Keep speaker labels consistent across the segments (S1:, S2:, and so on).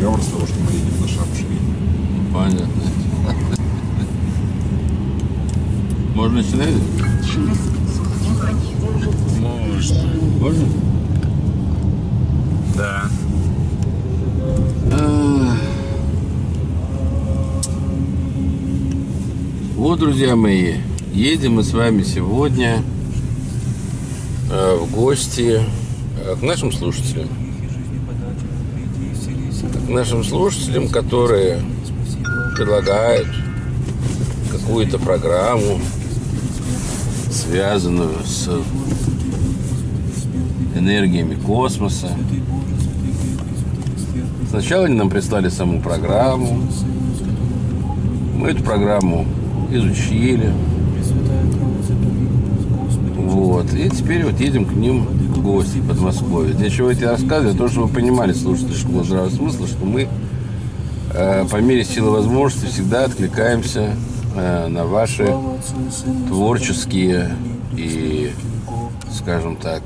S1: разговор с того, что мы едем на Шапшире.
S2: Понятно. Можно начинать?
S3: Через 500 метров держите
S4: Можно.
S2: Можно?
S4: Да.
S2: А. Вот, друзья мои, едем мы с вами сегодня э, в гости э, к нашим слушателям. Нашим слушателям, которые предлагают какую-то программу, связанную с энергиями космоса. Сначала они нам прислали саму программу. Мы эту программу изучили. Вот. И теперь вот едем к ним в гости в Подмосковье. Для чего я тебе рассказываю? Того, чтобы вы понимали, слушатели школы здравого смысла, что мы э, по мере силы возможности всегда откликаемся э, на ваши творческие и, скажем так,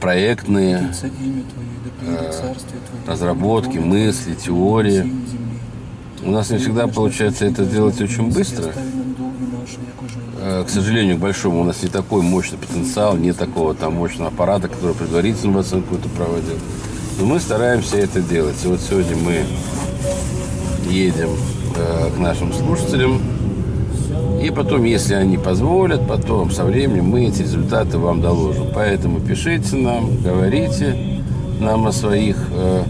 S2: проектные э, разработки, мысли, теории. У нас не всегда получается это сделать очень быстро. Э, К сожалению, к большому, у нас не такой мощный потенциал, нет такого там мощного аппарата, который предварительную оценку это проводил. Но мы стараемся это делать. И вот сегодня мы едем э, к нашим слушателям. И потом, если они позволят, потом со временем мы эти результаты вам доложим. Поэтому пишите нам, говорите нам о своих, э,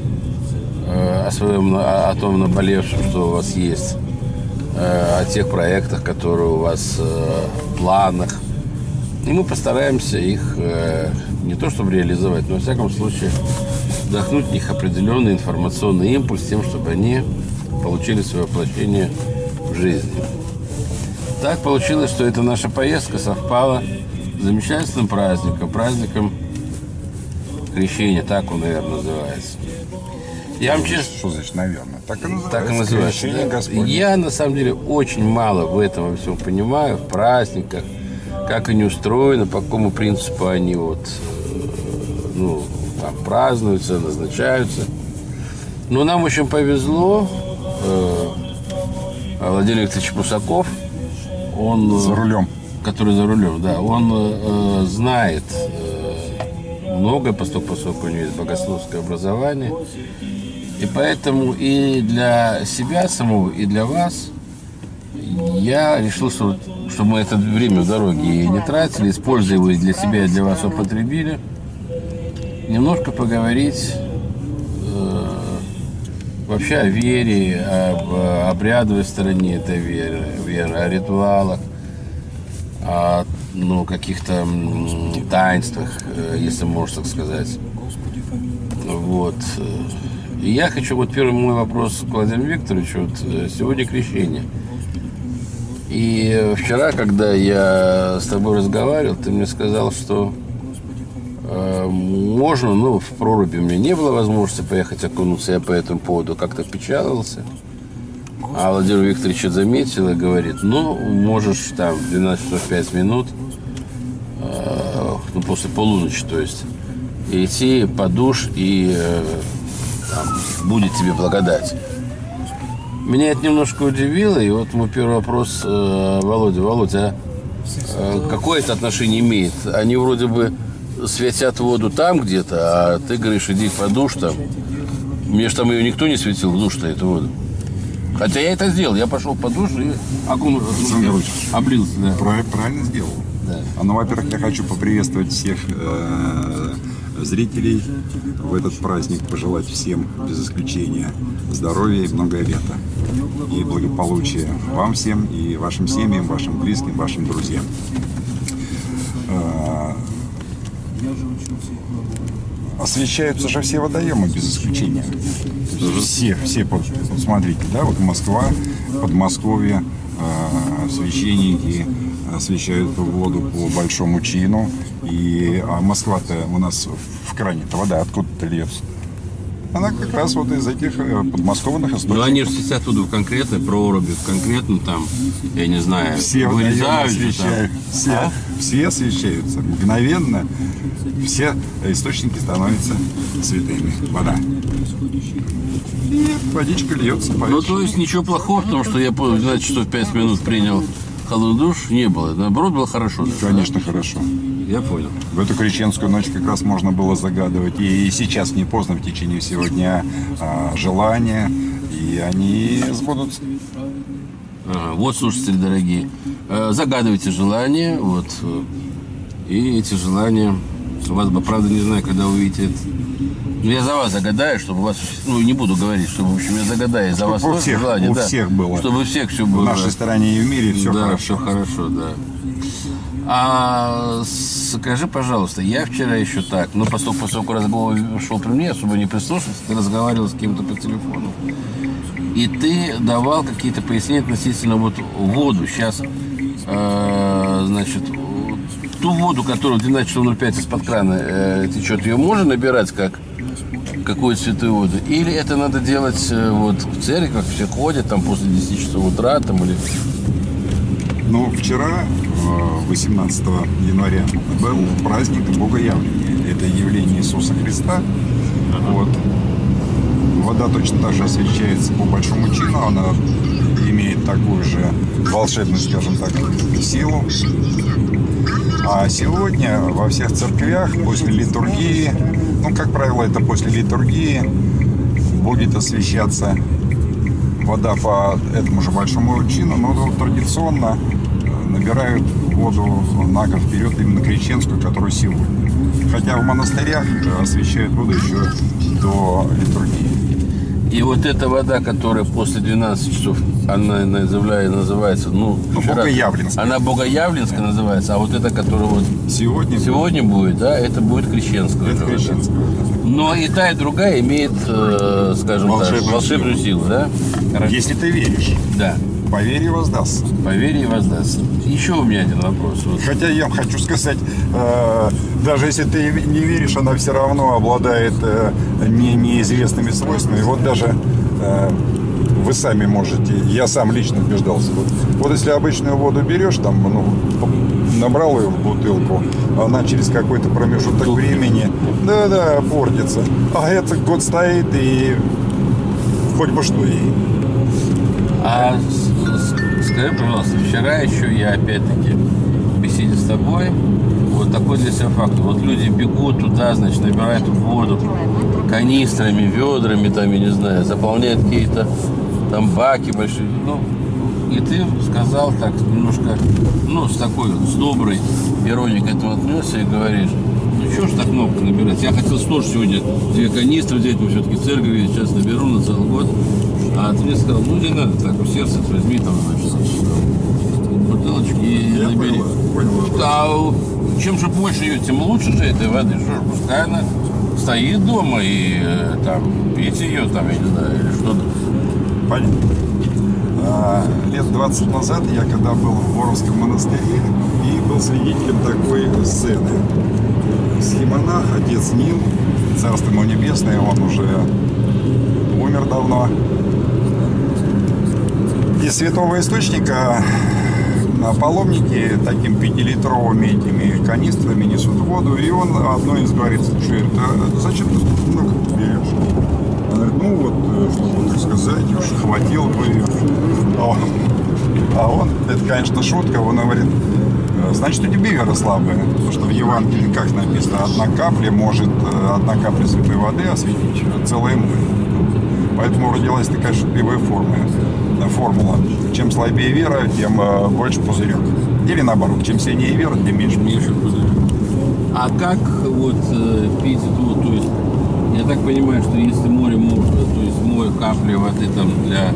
S2: о своем, о, о том наболевшем, что у вас есть, э, о тех проектах, которые у вас э, в планах. И мы постараемся их э, не то чтобы реализовать, но во всяком случае вдохнуть в них определенный информационный импульс, тем, чтобы они получили свое воплощение в жизни. Так получилось, что эта наша поездка совпала с замечательным праздником, праздником крещения, так он, наверное, называется. Я вам честно
S1: Что значит, наверное? Так и называется.
S2: так и называется. Я на самом деле очень мало в этом во всем понимаю, в праздниках, как они устроены, по какому принципу они вот э, ну, там празднуются, назначаются. Но нам очень повезло. э, Владимир Викторович Пусаков, он
S1: За рулем.
S2: который за рулем, да, он э, знает поскольку, поскольку у него есть богословское образование. И поэтому и для себя самого, и для вас я решил, что, что мы это время в дороге и не тратили, используя его и для себя, и для вас употребили, немножко поговорить э, вообще о вере, об э, обрядовой стороне этой веры, веры, о ритуалах, о ну, каких-то таинствах, э, если можно так сказать. Вот. И я хочу, вот первый мой вопрос к Владимиру Викторовичу, вот э, сегодня крещение. И вчера, когда я с тобой разговаривал, ты мне сказал, что э, можно, ну, в проруби у меня не было возможности поехать окунуться, я по этому поводу как-то печалился. А Владимир Викторович заметил и говорит, ну, можешь там в 12 часов 5 минут, э, ну, после полуночи, то есть, идти под душ и э, там, будет тебе благодать. Меня это немножко удивило, и вот мой первый вопрос э, Володя. Володя, а э, какое это отношение имеет? Они вроде бы светят воду там где-то, а ты говоришь, иди под душ там. Мне же там ее никто не светил в душ-то, эту воду. Хотя я это сделал. Я пошел под душ и окунул, облился. Да.
S1: Прав- Правильно сделал.
S2: Да.
S1: А, Ну, во-первых, я хочу поприветствовать всех э, зрителей в этот праздник, пожелать всем, без исключения, здоровья и много лета. И благополучия вам всем, и вашим семьям, вашим близким, вашим друзьям. Э, Освещаются же все водоемы без исключения. Все, все, смотрите, да, вот Москва, Подмосковье, э, священники освещают воду по большому чину. И, а Москва-то у нас в кране-то вода откуда-то льется. Она как раз вот из этих э, подмосковных источников.
S2: они же все оттуда в конкретной проруби, в конкретно там, я не знаю,
S1: все
S2: вырезают там.
S1: все,
S2: А?
S1: все освещаются. Мгновенно все источники становятся святыми. Вода. И водичка льется по
S2: Ну, то есть ничего плохого, потому что я понял, 12 часов 5 минут принял холодный душ, не было. Наоборот, было хорошо. даже,
S1: Конечно, хорошо.
S2: да? Я понял.
S1: В эту крещенскую ночь как раз можно было загадывать. И сейчас не поздно в течение всего дня а, желания. И они сбудутся.
S2: Ага, вот, слушатели дорогие, э, загадывайте желания, вот, э, и эти желания, вас бы, правда, не знаю, когда увидите это. Ну, я за вас загадаю, чтобы вас, ну, не буду говорить, чтобы, в общем, я загадаю за вас
S1: у всех-
S2: желание,
S1: у
S2: да.
S1: всех было.
S2: Чтобы у всех все
S1: В
S2: было.
S1: нашей стране и в мире все
S2: да,
S1: хорошо.
S2: все хорошо, да. А скажи, пожалуйста, я вчера еще так, ну, поскольку, поскольку разговор шел при мне, особо не прислушался, ты разговаривал с кем-то по телефону. И ты давал какие-то пояснения относительно вот воду. Сейчас, э, значит, ту воду, которую 12 часов 05 из-под крана э, течет, ее можно набирать как какую-то святую воду? Или это надо делать э, вот в церковь, все ходят там после 10 часов утра там или...
S1: Ну, вчера, э, 18 января, был праздник Богоявления. Это явление Иисуса Христа. Вот. Вода точно так же освещается по большому чину. Она имеет такую же волшебную, скажем так, силу. А сегодня во всех церквях после литургии, ну, как правило, это после литургии, будет освещаться вода по этому же большому чину, но традиционно э, набирают воду на год вперед именно крещенскую, которую сегодня. Хотя в монастырях э, освещают воду еще до литургии.
S2: И вот эта вода, которая после 12 часов, она называя- называется, ну,
S1: Ну,
S2: вчера-
S1: Богоявленская.
S2: Она Богоявленская называется, а вот эта, которая вот
S1: Сегодня,
S2: сегодня будет, да, это будет крещенская.
S1: это крещенская.
S2: Но и та, и другая имеет, э, скажем
S1: Волшебную
S2: так, волшебную силу, да?
S1: Если ты веришь,
S2: Да.
S1: Поверь и воздастся.
S2: Поверь и воздастся. Еще у меня один вопрос. Вот.
S1: Хотя я хочу сказать, э, даже если ты не веришь, она все равно обладает э, не, неизвестными свойствами. Вот даже э, вы сами можете, я сам лично убеждался. Вот, вот если обычную воду берешь, там, ну, набрал ее в бутылку, она через какой-то промежуток времени, да-да, портится. А это год стоит и хоть бы что ей.
S2: А скажи, пожалуйста, вчера еще я опять-таки в беседе с тобой вот такой для себя факт. Вот люди бегут туда, значит, набирают воду канистрами, ведрами, там, я не знаю, заполняют какие-то там баки большие. Ну, и ты сказал так немножко, ну, с такой, с доброй иронией к этому отнесся и говоришь, ну, что ж так много набирать? Я хотел тоже сегодня две канистры взять, мы все-таки церковь, сейчас наберу на целый год. А мне сказал, ну, не надо так, у сердца возьми там, значит, бутылочки и
S1: Я
S2: набери.
S1: понял, понял.
S2: А чем же больше ее, тем лучше же этой воды. Что ж, пускай она стоит дома и э, там пить ее, там, я не знаю, или что-то.
S1: Понятно. А, Лет 20 назад я когда был в Боровском монастыре и был свидетелем такой сцены. Схемонах, отец Нил, царство ему небесное, он уже умер давно. Из святого источника паломники таким пятилитровыми этими канистрами несут воду, и он одной из говорит, слушай, это зачем ты много берешь? Она говорит, ну вот, э, чтобы, так сказать, уж хватил бы. А он, а он, это, конечно, шутка, он говорит, «Э, значит, у тебя вера слабая. Потому что в Евангелии, как написано, одна капля может, э, одна капля святой воды осветить целое море. Поэтому родилась такая шутливая форма, формула. Чем слабее вера, тем э, больше пузырек. Или наоборот, чем сильнее вера, тем меньше пузырек.
S2: А как вот э, пить воду? То есть, я так понимаю, что если море можно, то есть море капли воды там для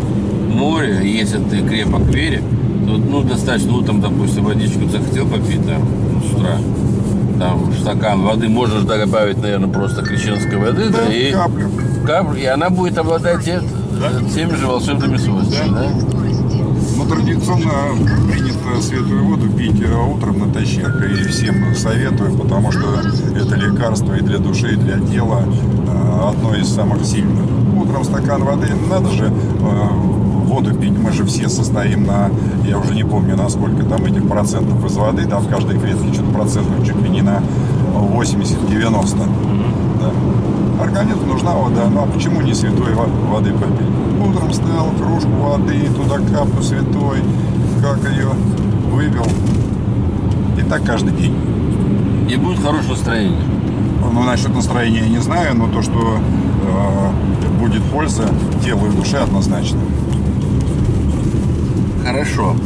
S2: моря, если ты крепок вере, то ну, достаточно, ну, там, допустим, водичку захотел попить там ну, с утра, там стакан воды, можно же добавить, наверное, просто крещенской воды, да,
S1: Да,
S2: и
S1: каплю.
S2: каплю, и она будет обладать те- теми же волшебными свойствами, да?
S1: Ну, традиционно принято светлую воду пить э, утром натощак. И всем советую, потому что это лекарство и для души, и для тела. Э, Одно из самых сильных. Утром стакан воды, надо же э, воду пить. Мы же все состоим на, я уже не помню, на сколько там этих процентов из воды, да, в каждой клетке что-то процентов чуть ли не на 80-90. Да. Организму нужна вода, ну а почему не святой во- воды попить? Утром встал, кружку воды, туда каплю святой, как ее вывел. И так каждый день.
S2: И будет хорошее настроение.
S1: Ну, насчет настроения я не знаю, но то, что э, будет польза телу и душе однозначно.
S2: Хорошо.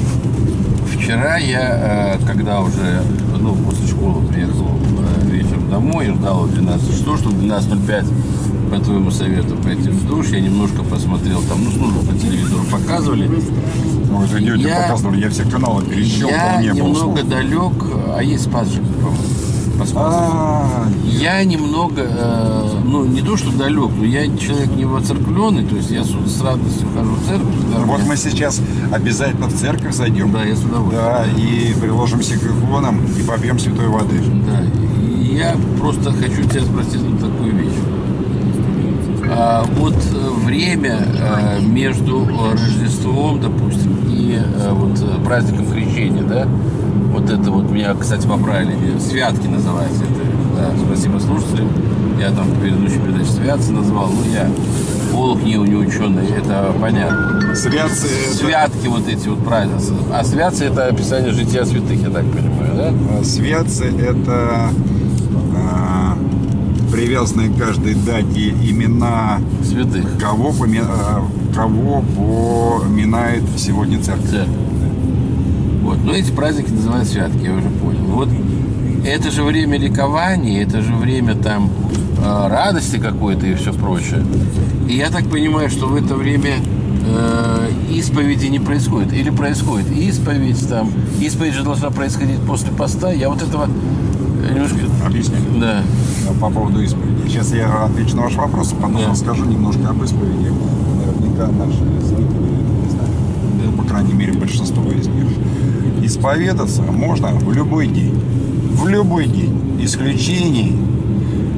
S2: Вчера я, э, когда уже, ну, после школы приехал э, домой и ждал 12 часов, чтобы в 12.05 по твоему совету пойти в душ, я немножко посмотрел там, ну, службу по телевизору показывали.
S1: Ну, это идете
S2: Я-
S1: показывали, я все каналы перещелкал,
S2: Я
S1: не было
S2: немного
S1: слов.
S2: далек, а есть спас же.
S1: А,
S2: Я немного, э, ну, не то, что далек, но я человек не воцерквленный, то есть я с, с радостью хожу в церковь.
S1: Вот мы сейчас обязательно в церковь зайдем.
S2: Да, я с удовольствием.
S1: Да, и приложимся к иконам и попьем святой воды.
S2: Да, я просто хочу тебя спросить вот такую вещь. А, вот э, время э, между Рождеством, допустим, и э, вот э, праздником Крещения, да, вот это вот меня, кстати, поправили, святки называется это. Да, спасибо слушателям. Я там в предыдущей передаче святцы назвал, ну я полок не, не ученый, это понятно.
S1: Святцы это-
S2: Святки вот эти вот праздники. А святцы это описание жития святых, я так понимаю, да?
S1: А, Святцы это а, привязанные к каждой дате имена
S2: Святых.
S1: кого, поми- а, кого поминает сегодня церковь.
S2: церковь. Вот. Но эти праздники называют святки, я уже понял. Вот это же время ликования, это же время там э, радости какой-то и все прочее. И я так понимаю, что в это время э, исповеди не происходит. Или происходит исповедь там. Исповедь же должна происходить после поста. Я вот этого э, немножко...
S1: Объясню.
S2: Да.
S1: по поводу исповеди. Сейчас я отвечу на ваш вопрос, а потом
S2: Да.
S1: расскажу немножко об исповеди. Наверняка наши зрители не знают. Ну, по крайней мере, большинство из них. Исповедаться можно в любой день. В любой день. Исключений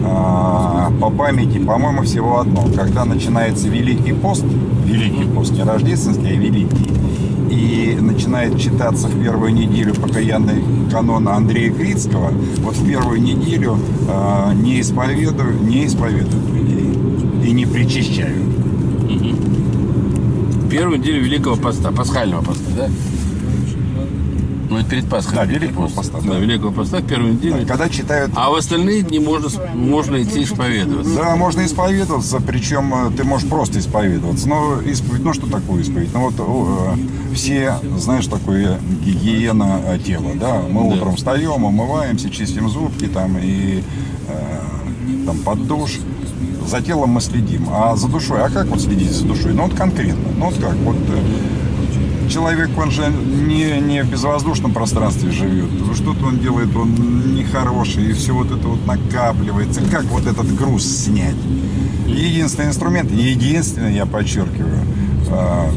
S1: а, по памяти, по-моему, всего одно. Когда начинается Великий пост, Великий пост, не рождественский, а Великий, и начинает читаться в первую неделю покаянный канон Андрея Крицкого, вот в первую неделю а, не исповедую, не исповедуют людей и не причащают.
S2: Первую неделю Великого Поста, пасхального поста, да? Ну, это перед Пасхой.
S1: Да, Великого
S2: пост.
S1: Поста,
S2: Да,
S1: да.
S2: Великого Поста, первую неделю.
S1: Когда читают
S2: А в остальные дни можно, можно идти исповедоваться.
S1: Да, можно исповедоваться, причем э, ты можешь просто исповедоваться. Но исповедь, ну что такое исповедь? Ну вот э, все, знаешь, такое гигиена э, тела, да? Мы
S2: Да.
S1: утром встаем, умываемся, чистим зубки там и э, там под душ. За телом мы следим. А за душой, а как вот следить за душой? Ну вот конкретно. Ну вот как? Вот э, человек, он же не, не в безвоздушном пространстве живет. Что-то он делает, он нехороший, и все вот это вот накапливается. Как вот этот груз снять? Единственный инструмент, единственный, я подчеркиваю, э,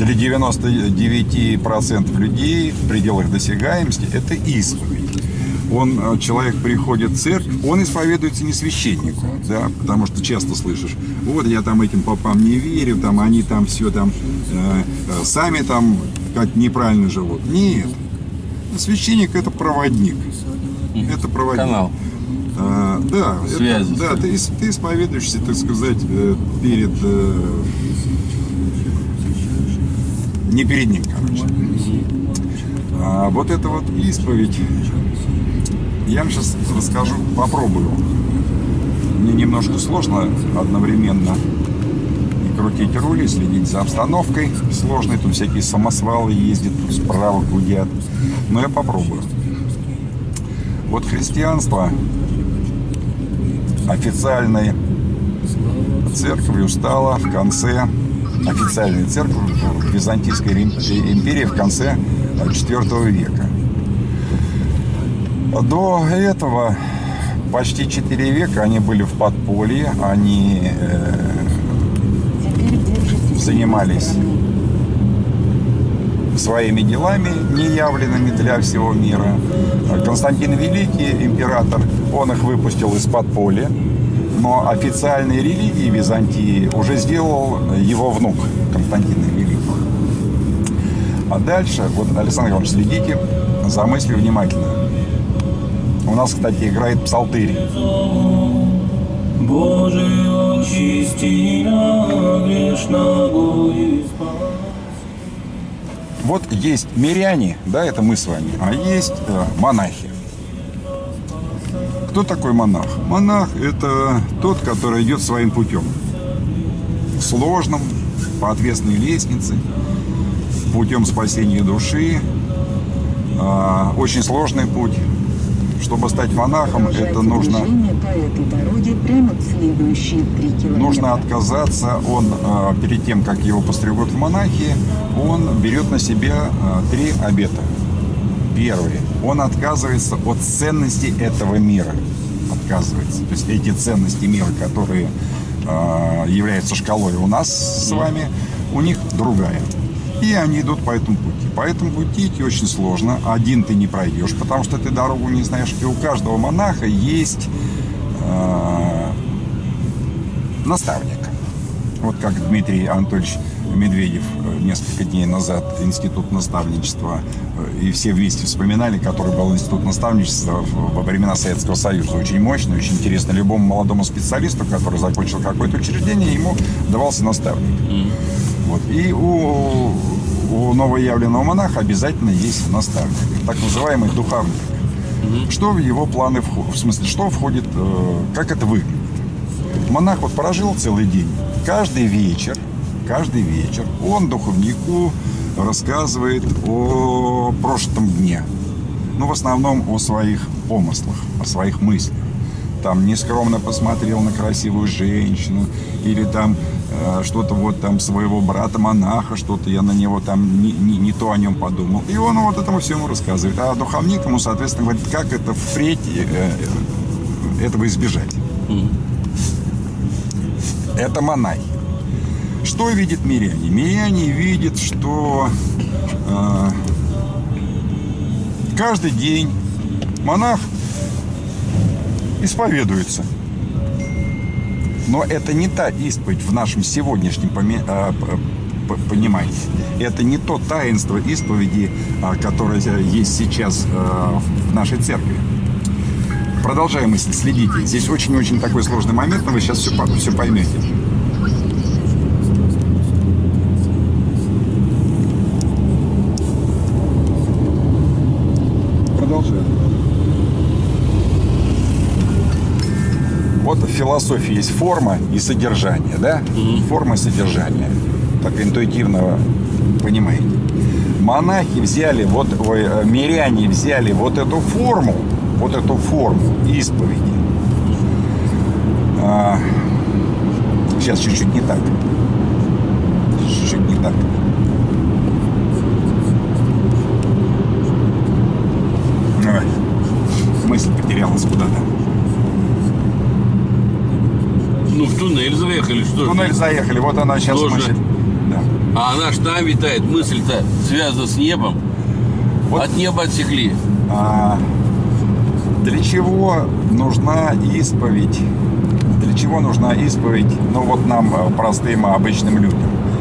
S1: для 99% людей в пределах досягаемости это исповедь. Он, э, человек приходит в церковь, он исповедуется не священнику, да, потому что часто слышишь, вот я там этим попам не верю, там они там все там э, э, сами там как неправильно живут. Нет, священник это проводник, это проводник.
S2: Канал.
S1: А, да,
S2: Связи.
S1: это, да, ты, ты исповедуешься, так сказать, э, перед не перед ним, короче. А вот это вот исповедь, я вам сейчас расскажу, попробую. Мне немножко сложно одновременно и крутить руль, и следить за обстановкой сложной. Тут всякие самосвалы ездят, справа гудят. Но я попробую. Вот христианство официальной церковью стало в конце официальной церкви в Византийской Рим- империи в конце IV века. До этого почти 4 века они были в подполье, они э, занимались своими делами, неявленными для всего мира. Константин Великий, император, он их выпустил из подполья. Но официальной религией Византии уже сделал его внук Константин Великий. А дальше, вот, Александр Иванович, следите за мыслью внимательно. У нас, кстати, играет псалтырь.
S4: Боже, очисти на грешного и спаси.
S1: Вот есть миряне, да, это мы с вами, а есть э, монахи. Кто такой монах? Монах – это тот, который идет своим путем. Сложным, по ответственной лестнице, путем спасения души. А, очень сложный путь. Чтобы стать монахом, это нужно нужно отказаться. Он э, перед тем, как его постригут в монахи, он берет на себя э, три обета. Первый. Он отказывается от ценностей этого мира. Отказывается. То есть эти ценности мира, которые э, являются шкалой у нас с вами, у них другая. И они идут по этому пути. По этому пути идти очень сложно. Один ты не пройдешь, потому что ты дорогу не знаешь. И у каждого монаха есть э, наставник. Вот как Дмитрий Анатольевич Медведев э, несколько дней назад институт наставничества э, и все вместе вспоминали, который был институт наставничества во времена Советского Союза. Очень мощный, очень интересно. Любому молодому специалисту, который закончил какое-то учреждение, ему давался наставник. Вот. И у, у новоявленного монаха обязательно есть наставник, так называемый духовник. Что в его планы входит? В смысле, что входит, э, как это выглядит? Монах вот прожил целый день. Каждый вечер, каждый вечер он духовнику рассказывает о прошлом дне. Ну, в основном о своих помыслах, о своих мыслях. Там нескромно посмотрел на красивую женщину, или там э, что-то вот там своего брата-монаха, что-то я на него там не, не- не то о нем подумал. И он вот этому всему рассказывает. А духовник ему, соответственно, говорит, как это впредь э, э, этого избежать. Это монахи. Что видит миряне? Миряне видят, что э, каждый день монах исповедуется. Но это не та исповедь в нашем сегодняшнем п- понимании. Это не то таинство исповеди, а, которое есть сейчас в нашей церкви. Продолжаем мысль, следите. Здесь очень-очень такой сложный момент, но вы сейчас все, все поймете. Продолжаем. Вот в философии есть форма и содержание, да? Форма и содержание. Так интуитивно понимаете. Монахи взяли, вот, ой, э, миряне взяли вот эту форму, вот эту форму исповеди. А, сейчас чуть-чуть не так. Чуть-чуть не так. Ой, мысль потерялась куда-то.
S2: Ну, в туннель заехали, что ж.
S1: туннель заехали, вот она сейчас
S2: Тоже.
S1: мысль. Да.
S2: А она ж там витает, мысль-то связана с небом.
S1: Вот.
S2: От неба отсекли.
S1: А, для чего нужна исповедь? Для чего нужна исповедь, ну вот нам, э, простым обычным людям?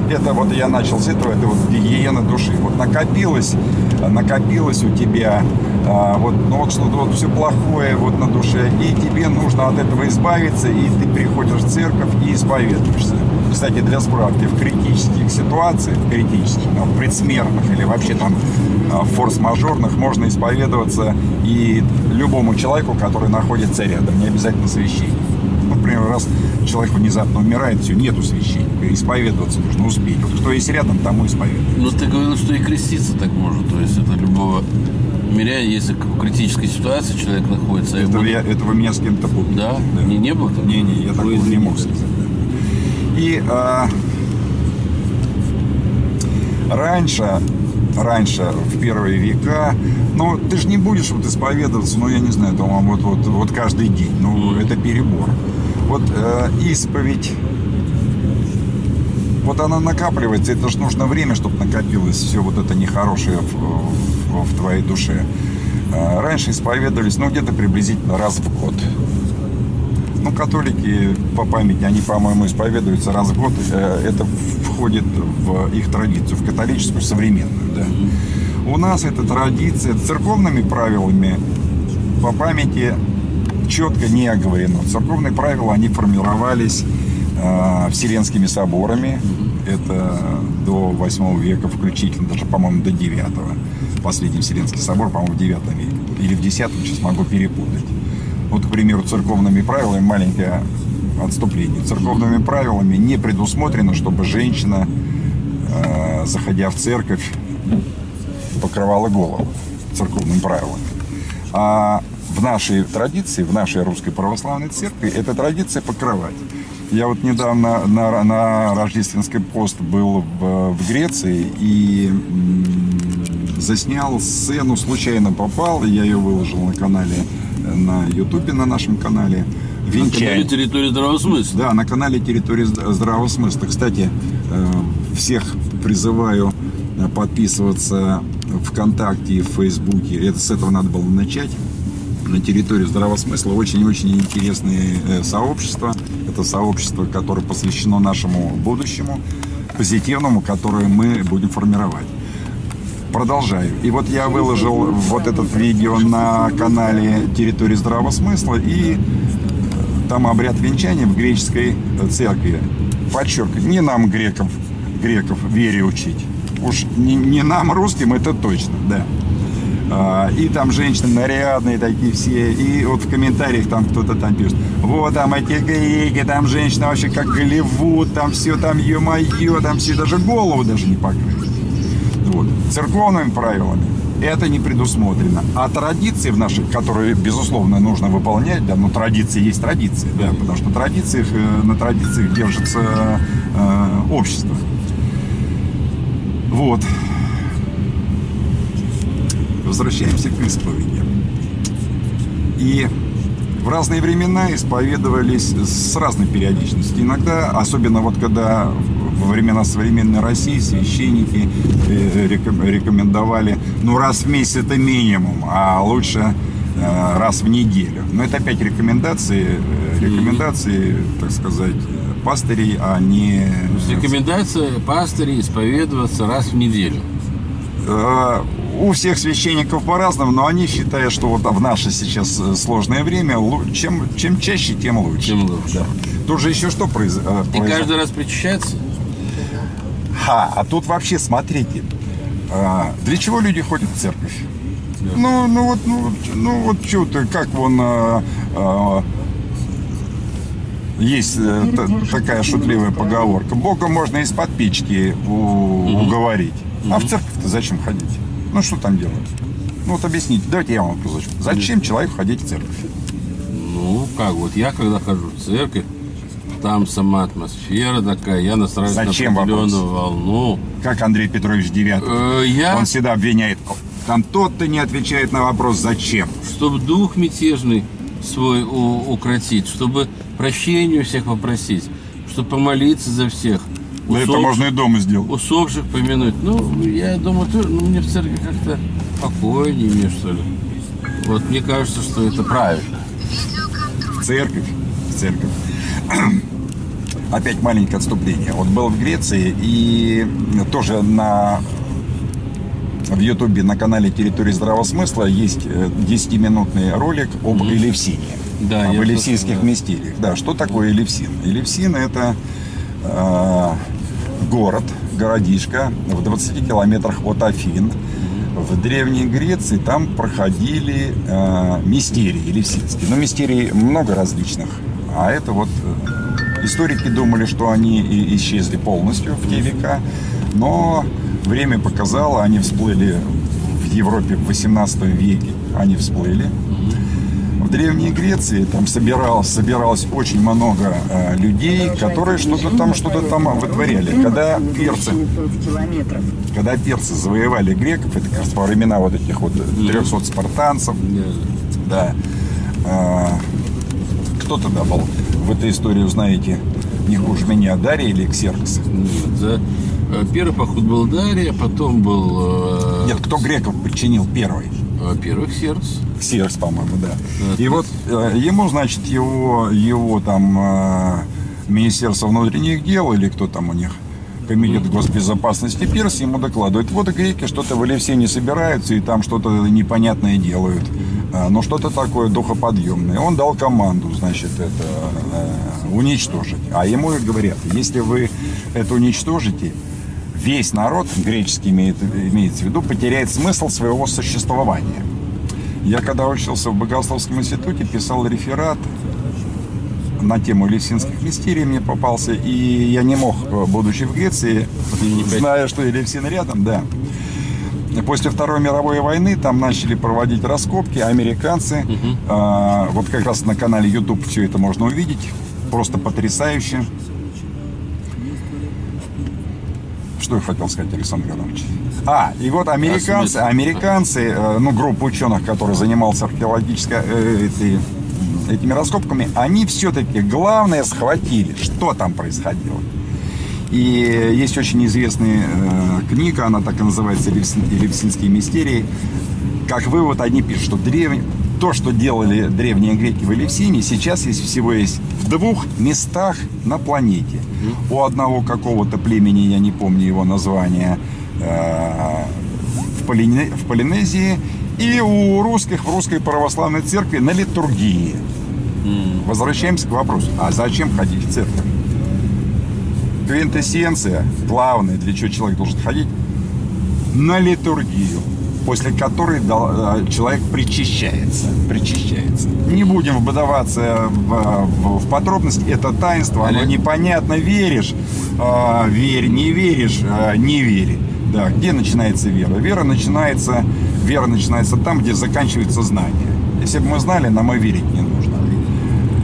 S1: Это вот я начал с этого, это вот гигиена души. Вот накопилось, накопилось у тебя а, вот, ну вот что-то вот все плохое вот на душе, и тебе нужно от этого избавиться, и ты приходишь в церковь и исповедуешься. Кстати, для справки, в критических ситуациях, критических, в предсмертных или вообще там а, форс-мажорных можно исповедоваться и любому человеку, который находится рядом, не обязательно священнику. Например, раз человек внезапно умирает, все, нету священника, исповедоваться нужно успеть. Вот кто есть рядом, тому исповедует.
S2: Ну, ты говорил, что и креститься так можно. То есть это любого миря, если в критической ситуации человек находится.
S1: Это, я- это вы меня с кем-то путаете.
S2: Да? Не, не было такого?
S1: Не-не, я такого не мог сказать. да. И а, раньше, раньше, в первые века, ну, ты же не будешь вот исповедоваться, ну, я не знаю, там, вот, вот, вот каждый день. Ну, это перебор. Вот э, исповедь, вот она накапливается, это же нужно время, чтобы накопилось все вот это нехорошее в, в- в твоей душе. Э, Раньше исповедовались, ну, где-то приблизительно раз в год. Ну, католики по памяти, они, по-моему, исповедуются раз в год. Э, Это входит в их традицию, в католическую современную. Да. У нас эта традиция церковными правилами по памяти четко не оговорено. Церковные правила, они формировались э, Вселенскими соборами. Это до 8 века включительно, даже, по-моему, до 9 Последний Вселенский собор, по-моему, в 9 веке. Или в 10 сейчас могу перепутать. Вот, к примеру, церковными правилами маленькое отступление. Церковными правилами не предусмотрено, чтобы женщина, э, заходя в церковь, покрывала голову церковными правилами. А в нашей традиции, в нашей русской православной церкви, эта традиция покрывать. Я вот недавно на, на рождественский пост был в, в Греции и заснял сцену, случайно попал, я ее выложил на канале, э, на ютубе, на нашем канале.
S2: На канале
S1: Венчание.
S2: территории здравого смысла.
S1: Да, на канале Территория Зд- здравого смысла. Кстати, э, всех призываю э, подписываться ВКонтакте и в Фейсбуке. Это с этого надо было начать. На территории здравого смысла очень-очень интересные э, сообщества. Это сообщество, которое посвящено нашему будущему, позитивному, которое мы будем формировать. Продолжаю. И вот я выложил вот этот видео на канале Территории здравого смысла и там обряд венчания в греческой церкви. Подчеркиваю, не нам, греков, греков, вере учить. Уж не, не нам, русским, это точно, да. А, И там женщины нарядные такие все. И вот в комментариях там кто-то там пишет. Вот там эти греки, там женщины вообще как Голливуд, там все там ё-моё, там все даже голову даже не покрыли. Вот. Церковными правилами это не предусмотрено. А традиции в наших, которые, безусловно, нужно выполнять, да, но традиции есть традиции, да, потому что традициях, э, на традициях держится э, общество. Вот. Возвращаемся к исповеди. И в разные времена исповедовались с разной периодичностью. Иногда, особенно вот когда во времена современной России священники э, реком- рекомендовали, ну, раз в месяц это минимум, а лучше э, раз в неделю. Но это опять рекомендации, э, рекомендации, так сказать, пастырей, а не...
S2: То есть рекомендация пастырей исповедоваться раз в неделю.
S1: Э, У всех священников по-разному, но они считают, что вот в наше сейчас э, сложное время, чем, чем чаще, тем лучше.
S2: Тем лучше.
S1: Да. Тут же еще что произ... э,
S2: И
S1: произошло?
S2: каждый раз причащаться?
S1: Ха, а тут вообще, смотрите, для чего люди ходят в церковь? Ну, ну вот, ну, ну вот что ты, как вон а, а, есть та- такая шутливая поговорка. Бога можно из-под печки у- А в церковь-то зачем ходить? Ну что там делать? Ну вот объясните, давайте я вам расскажу. Зачем человеку ходить в церковь?
S2: Ну, как вот я когда хожу в церковь, там сама атмосфера такая, я настраиваюсь
S1: Зачем
S2: на определенную
S1: вопрос?
S2: волну.
S1: Как Андрей Петрович Девятов.
S2: Э, я,
S1: Он всегда обвиняет. Там тот-то не отвечает на вопрос «Зачем?».
S2: чтобы дух мятежный свой укротить, чтобы прощения у всех попросить, чтобы помолиться за всех.
S1: Да это
S2: Усопших-
S1: можно и дома сделать.
S2: усопших помянуть. Ну, я думаю, тоже, ну, мне в церкви как-то спокойнее мне, что ли. Вот мне кажется, что это правильно.
S1: В церковь. В церковь. Опять маленькое отступление. Вот был в Греции и тоже на в Ютубе на канале Территории здравого смысла есть э, 10-минутный ролик об Элевсине.
S2: Да,
S1: об элевсинских
S2: да.
S1: мистериях. Да, что такое Элевсин? Элевсин это э, город, городишко в 20 километрах от Афин. В Древней Греции там проходили э, мистерии элевсинские. Но мистерий много различных. А это вот э, историки думали, что они и исчезли полностью в те века. Но время показало, они всплыли в Европе в 18 веке. Они всплыли. В Древней Греции там собиралось, собиралось очень много э, людей, которые что-то там, что-то там вытворяли. Когда перцы, когда перцы завоевали греков, это как раз во времена вот этих вот 300 спартанцев, да. А, кто тогда был? В этой истории, узнаете, не хуже меня, Дарья или Ксеркс?
S2: Нет, за- э, Первый поход был Дарья, потом был... э,
S1: Нет, кто греков причинил первый?
S2: Во-первых, Серс.
S1: Ксеркс, по-моему, да. И вот э, ему, значит, его, его там э, Министерство внутренних дел или кто там у них, Комитет госбезопасности Пирс ему докладывает, вот греки что-то в Элевсене собираются и там что-то непонятное делают. А, Но что-то такое духоподъемное. Он дал команду, значит, это э, уничтожить. А ему и говорят, если вы это уничтожите, весь народ, греческий имеет, имеется в виду, потеряет смысл своего существования. Я когда учился в Богословском институте, писал реферат на тему Елевсинских мистерий мне попался, и я не мог, будучи в Греции, зная, что Елевсин рядом, да. После Второй мировой войны там начали проводить раскопки американцы. А, вот как раз на канале YouTube все это можно увидеть. Просто потрясающе. Что я хотел сказать, Александр Иванович? А, и вот американцы,
S2: смысл?
S1: американцы, э, ну, группа ученых, которая занималась археологической, э, этой- этими раскопками, они все-таки главное схватили, что там происходило. И есть очень известная э, книга, она так и называется «Елевсин- «Елевсинские мистерии». Как вывод, они пишут, что древ- то, что делали древние греки в Елевсине, сейчас есть всего есть в двух местах на планете. У одного какого-то племени, я не помню его название, э, в, Полине- в Полинезии, и у русских в русской православной церкви на литургии. Возвращаемся к вопросу, а зачем ходить в церковь? квинтэссенция, главное, для чего человек должен ходить, на литургию, после которой э, человек причащается. Причащается. Не будем вдаваться в, в- подробности. Это таинство, оно непонятно. Веришь, э, верь, не веришь, э, не верь. Да, где начинается вера? Вера начинается, вера начинается там, где заканчивается знание. Если бы мы знали, нам и верить не нужно.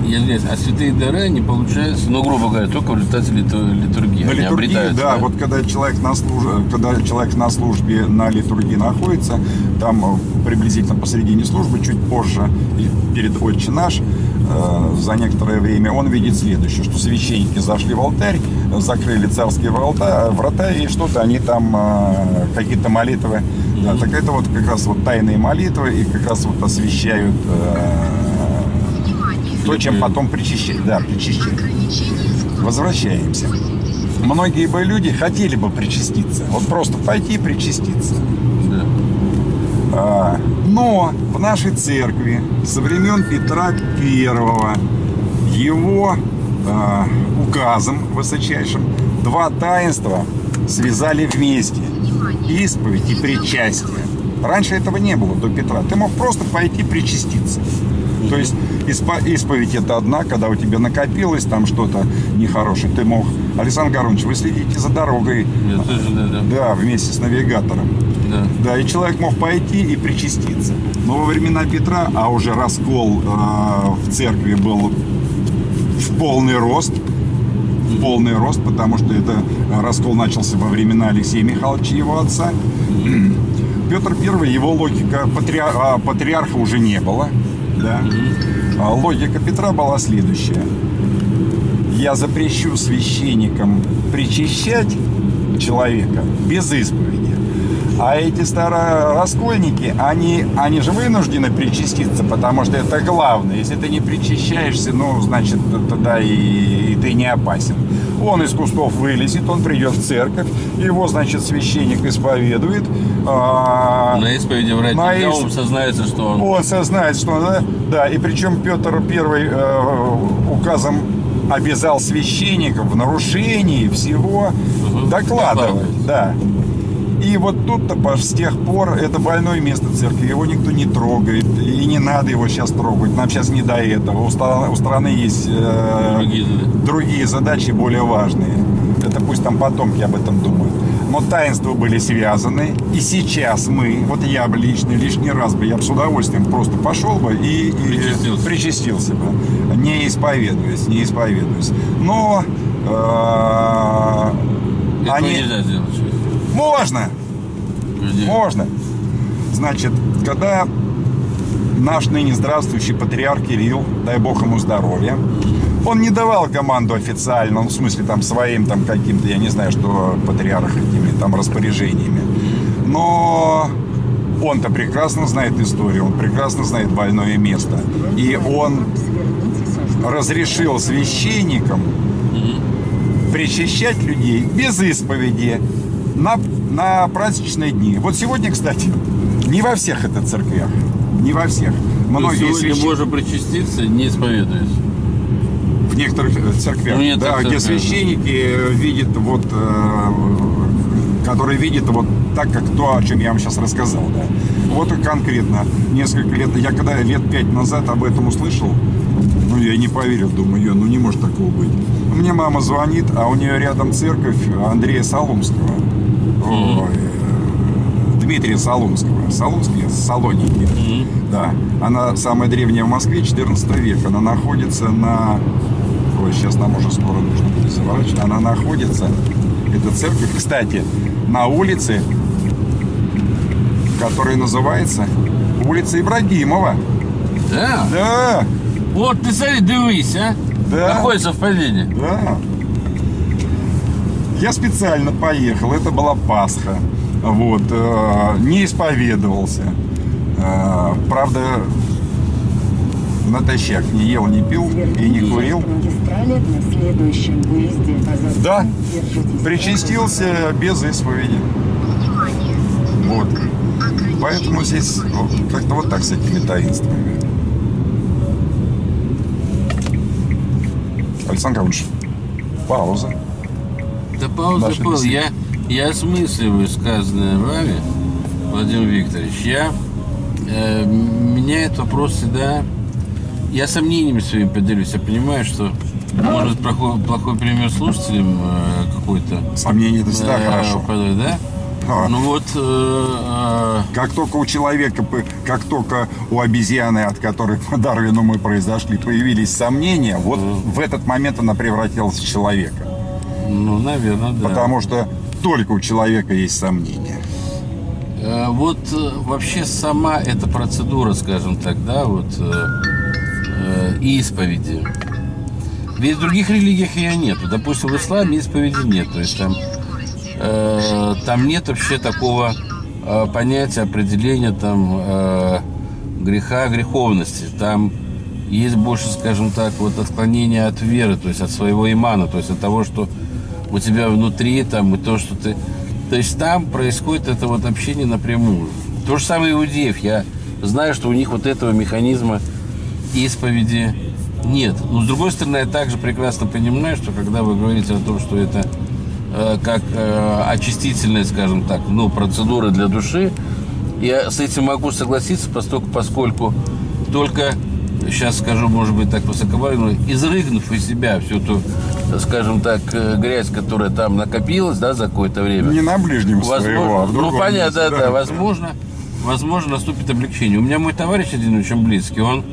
S2: Я извиняюсь, а святые дары, они получаются, ну, грубо говоря, только в результате литу- литургии.
S1: На литургии,
S2: обретаются,
S1: да, вот когда человек на службе, когда человек на службе на литургии находится, там э, приблизительно посередине службы, чуть позже, перед Отче наш, э, за некоторое время он видит следующее, что священники зашли в алтарь, закрыли царские врата, врата и что-то они там, э, какие-то молитвы, да, так это вот как раз вот тайные молитвы и как раз вот освещают э, то, чем потом причащать, да, причащать. Возвращаемся. Многие бы люди хотели бы причаститься. Вот просто пойти и причаститься.
S2: Да.
S1: А, Но в нашей церкви со времен Петра Первого его а, указом высочайшим два таинства связали вместе. Исповедь и причастие. Раньше этого не было до Петра. Ты мог просто пойти причаститься. То есть испо- исповедь это одна, когда у тебя накопилось там что-то нехорошее, ты мог... Александр Горович, вы следите за дорогой,
S2: Я тоже, да, да.
S1: да, вместе с навигатором.
S2: да.
S1: Да, и человек мог пойти и причаститься. Но во времена Петра, а уже раскол э, в церкви был в полный рост, в полный рост, потому что это раскол начался во времена Алексея Михайловича, его отца. Петр I, его логика, патриар- а, патриарха уже не было. Да. А Логика Петра была следующая. Я запрещу священникам причащать человека без исповеди. А эти старораскольники, они, они же вынуждены причаститься, потому что это главное. Если ты не причащаешься, ну, значит, тогда и, и ты не опасен. Он из кустов вылезет, он придет в церковь, его, значит, священник исповедует. а,
S2: На исповеди врать
S1: на
S2: нельзя, он сознается, что он...
S1: он сознает, что да, да, и причем Петр Первый э, указом обязал священников в нарушении всего Докладывать. да. И вот тут-то с тех пор это больное место церкви, его никто не трогает, и не надо его сейчас трогать, нам сейчас не до этого. У страны, у страны есть э,
S2: Другие задачи.
S1: другие задачи более важные. Это пусть там потомки об этом думают. Но таинства были связаны. И сейчас мы, вот я бы лично, лишний раз бы, я бы с удовольствием просто пошел бы и, и
S2: Причастился.
S1: причастился бы. Не исповедуясь, не исповедуясь. Но э, они...
S2: нельзя сделать.
S1: Можно!
S2: Где?
S1: Можно. Значит, когда наш ныне здравствующий патриарх Кирилл, дай бог ему здоровья, он не давал команду официально, ну, в смысле там своим там каким-то, я не знаю, что патриарх этими там распоряжениями. Но Он-то прекрасно знает историю, он прекрасно знает больное место. И он разрешил священникам причащать людей без исповеди на, на праздничные дни. Вот сегодня, кстати, не во всех это церквях, не во всех. Многие
S2: Сегодня
S1: священ-
S2: можно причаститься, не исповедуясь.
S1: в некоторых э, церквях,
S2: Ну,
S1: да, где священники э, видят вот, э, которые видят вот так, как то, о чем я вам сейчас рассказал, да. Вот и конкретно несколько лет, я когда лет пять назад об этом услышал, ну я не поверил, думаю, «Ё, ну не может такого быть. Мне мама звонит, а у нее рядом церковь Андрея Соломского. Ой, Дмитрия Солунского. Солунский, Салоники. Да. Она самая древняя в Москве, 14 век. Она находится на... Ой, сейчас нам уже скоро нужно будет заворачивать. Она находится, эта церковь, кстати, на улице, которая называется улица Ибрагимова.
S2: Да?
S1: Да,
S2: Вот ты смотри, дивись, а?
S1: Да.
S2: Какое совпадение?
S1: да. Я специально поехал, это была Пасха. Вот, э, не исповедовался. Э, правда, натощак не ел, не пил и не курил. Да, причастился без исповеди. Вот. Поэтому здесь как-то вот так с этими таинствами. Александр Карлович, пауза.
S2: Пауза,
S1: беседа.
S2: Я, я осмысливаю сказанное вами, Владимир Викторович. Я, э, меня этот вопрос всегда... Я сомнениями своими поделюсь. Я понимаю, что может плохой, плохой пример слушателям э, какой-то.
S1: Сомнения это всегда
S2: э,
S1: хорошо.
S2: подать, да?
S1: А.
S2: Ну вот, э, э,
S1: Как только у человека, как только у обезьяны, от которой по Дарвину мы произошли, появились сомнения, вот в этот момент она превратилась в человека.
S2: Ну, наверное, да.
S1: Потому что только у человека есть сомнения.
S2: Э, Вот э, вообще сама эта процедура, скажем так, да, вот э, э, исповеди. Ведь в других религиях ее нету. Допустим, в исламе исповеди нет. То есть там, э, там нет вообще такого э, понятия, определения там э, греха, греховности. Там есть больше, скажем так, вот отклонение от веры, то есть от своего имана, то есть от того, что у тебя внутри там и то, что ты... То есть там происходит это вот общение напрямую. То же самое иудеев. Я знаю, что у них вот этого механизма исповеди нет. Но с другой стороны, я также прекрасно понимаю, что когда вы говорите о том, что это э, как э, очистительная, скажем так, ну, процедура для души, я с этим могу согласиться, поскольку, поскольку только, сейчас скажу, может быть, так высоковаренно, изрыгнув из себя всю ту, скажем так, э, грязь, которая там накопилась, да, за какое-то время.
S1: Не на ближнем своего, а в
S2: ну, понятно,
S1: месте,
S2: да, да, возможно, возможно, наступит облегчение. У меня мой товарищ один очень близкий, он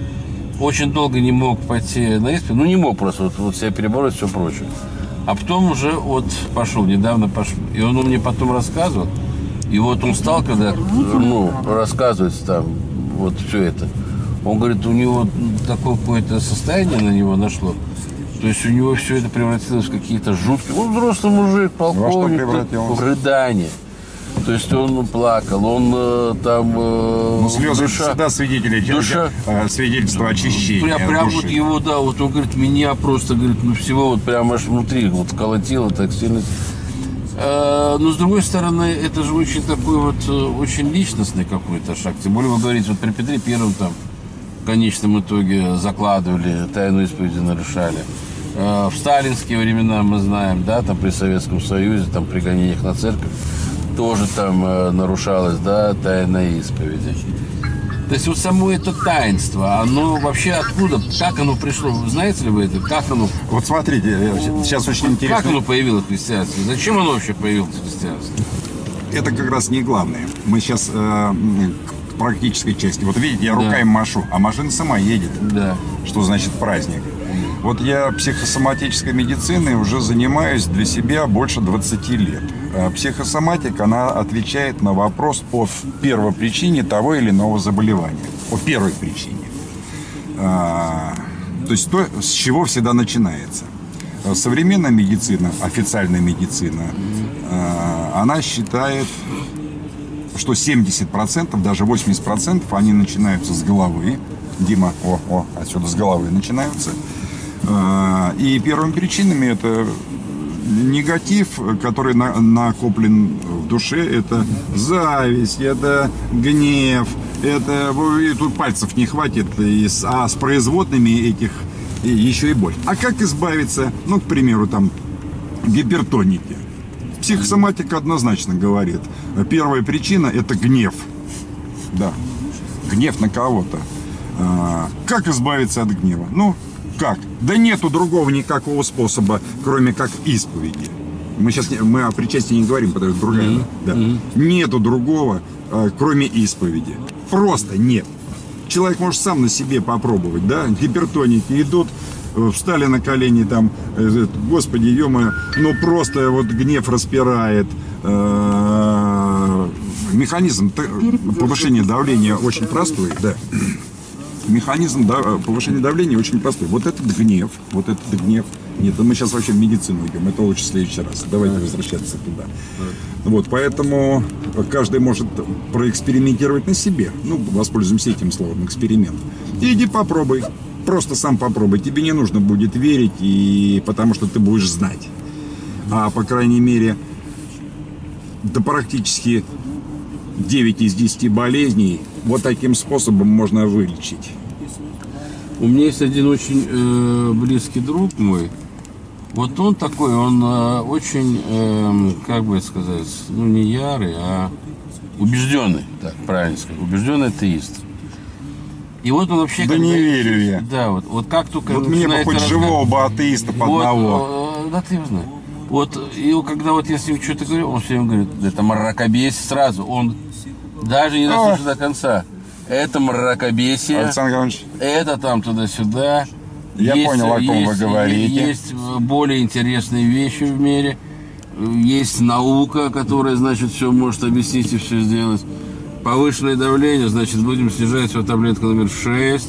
S2: очень долго не мог пойти на исповедь, ну, не мог просто вот, вот себя перебороть, все прочее. А потом уже вот пошел, недавно пошел. И он мне потом рассказывал, и вот он стал, когда, ну, рассказывать там вот все это, он говорит, у него такое какое-то состояние на него нашло, то есть у него все это превратилось в какие-то жуткие... Он взрослый мужик, полковник, в рыдание. То есть он плакал, он э, там... э,
S1: Ну, слезы
S2: душа-
S1: всегда свидетели,
S2: душа-
S1: э, свидетельство очищения
S2: Прям, прям
S1: души.
S2: вот его, да, вот он говорит, меня просто, говорит, ну всего вот прям аж внутри вот колотило так сильно. Э, Но с другой стороны, это же очень такой вот, очень личностный какой-то шаг. Тем более вы говорите, вот при Петре Первом там в конечном итоге закладывали, тайну исповеди нарушали. Э, В сталинские времена мы знаем, да, там при Советском Союзе, там при гонениях на церковь, тоже там э, нарушалась, да, тайна исповеди. То есть вот само это таинство, оно вообще откуда, как оно пришло, знаете ли вы это, как оно,
S1: Вот смотрите, э, сейчас очень
S2: как
S1: интересно.
S2: оно появилось в христианстве, зачем оно вообще появилось в христианстве?
S1: Это как раз не главное. Мы сейчас э, к практической части. Вот видите, я
S2: Да.
S1: руками машу, а машина сама едет.
S2: Да.
S1: Что значит праздник? Вот я психосоматической медициной уже занимаюсь для себя больше 20 лет. А Психосоматика, она отвечает на вопрос о первопричине того или иного заболевания. О первой причине. А, то есть то, с чего всегда начинается. Современная медицина, официальная медицина, а, она считает что 70%, даже 80% они начинаются с головы. Дима, о, о, отсюда с головы начинаются. А, И первыми причинами это негатив, который на- накоплен в душе, это зависть, это гнев, это тут пальцев не хватит, и с- а с производными этих и еще и боль. А как избавиться, ну, к примеру, там, гипертоники? Психосоматика однозначно говорит. Первая причина – это гнев. Да, гнев на кого-то. А, как избавиться от гнева? Ну, как? Да нету другого никакого способа, кроме как исповеди. Мы сейчас не- мы о причастии не говорим, потому что другая. да. Нету другого, а, кроме исповеди. Просто нет. Человек может сам на себе попробовать, да? Гипертоники идут, э, встали на колени там, э, господи, ё ну просто вот гнев распирает. Э, Механизм повышения давления очень простой, да. Механизм повышения давления очень простой. Вот этот гнев, вот этот гнев. Нет, мы сейчас вообще в медицину идем, это лучше в следующий раз. Давайте возвращаться туда. Вот, поэтому каждый может проэкспериментировать на себе. Ну, воспользуемся этим словом, эксперимент. Иди попробуй. Просто сам попробуй. Тебе не нужно будет верить, и потому что ты будешь знать. А, по крайней мере, да практически 9 из 10 болезней вот таким способом можно вылечить.
S2: У меня есть один очень э, близкий друг мой. Вот он такой, он э, очень, эм, как бы сказать, ну не ярый, а убежденный, так правильно сказать, убежденный атеист. И вот он вообще...
S1: Да не верю я.
S2: Да, вот, вот как только
S1: Вот мне бы хоть
S2: разговор-
S1: живого бы атеиста по
S2: Вот,
S1: одного.
S2: э, да ты его знаешь. Вот, и когда вот ним что-то говорю, он все время говорит, это мракобесие сразу. Он даже не дослушает до конца. Это мракобесие.
S1: Александр Иванович,
S2: Это там туда-сюда.
S1: Я понял, о ком вы говорите.
S2: Есть э, более интересные вещи в мире. Э, Есть наука, которая, значит, все может объяснить и все сделать. Повышенное давление, значит, будем снижать вот таблетку номер 6.